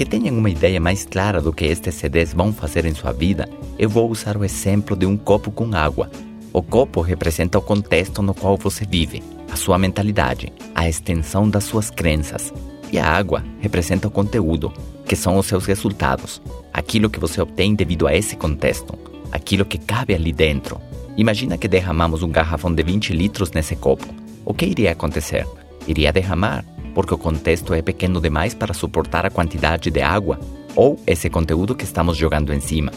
que tenham uma ideia mais clara do que estes CDs vão fazer em sua vida, eu vou usar o exemplo de um copo com água. O copo representa o contexto no qual você vive, a sua mentalidade, a extensão das suas crenças. E a água representa o conteúdo, que são os seus resultados, aquilo que você obtém devido a esse contexto, aquilo que cabe ali dentro. Imagina que derramamos um garrafão de 20 litros nesse copo. O que iria acontecer? Iria derramar, porque o contexto é pequeno demais para suportar a quantidade de água ou esse conteúdo que estamos jogando em cima.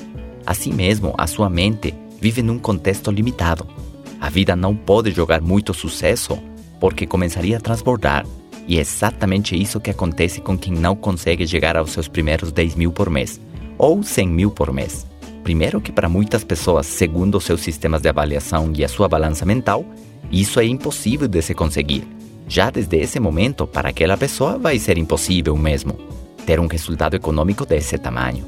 Assim mesmo, a sua mente vive num contexto limitado. A vida não pode jogar muito sucesso porque começaria a transbordar. E é exatamente isso que acontece com quem não consegue chegar aos seus primeiros 10 mil por mês ou 100 mil por mês. Primeiro, que para muitas pessoas, segundo seus sistemas de avaliação e a sua balança mental, isso é impossível de se conseguir. Já desde esse momento, para aquela pessoa vai ser impossível mesmo ter um resultado econômico desse tamanho.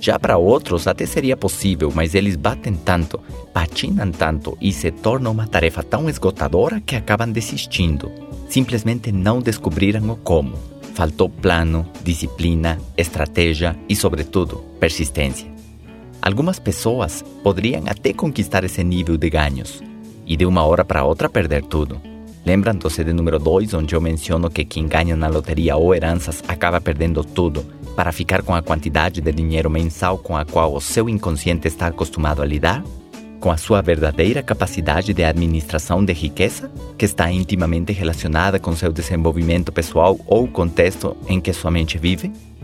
Já para outros até seria possível, mas eles batem tanto, patinam tanto e se torna uma tarefa tão esgotadora que acabam desistindo. Simplesmente não descobriram o como. Faltou plano, disciplina, estratégia e, sobretudo, persistência. Algumas pessoas poderiam até conquistar esse nível de ganhos e de uma hora para outra perder tudo. Lembram do número 2, onde eu menciono que quem ganha na loteria ou heranças acaba perdendo tudo para ficar com a quantidade de dinheiro mensal com a qual o seu inconsciente está acostumado a lidar? Com a sua verdadeira capacidade de administração de riqueza, que está intimamente relacionada com seu desenvolvimento pessoal ou contexto em que sua mente vive?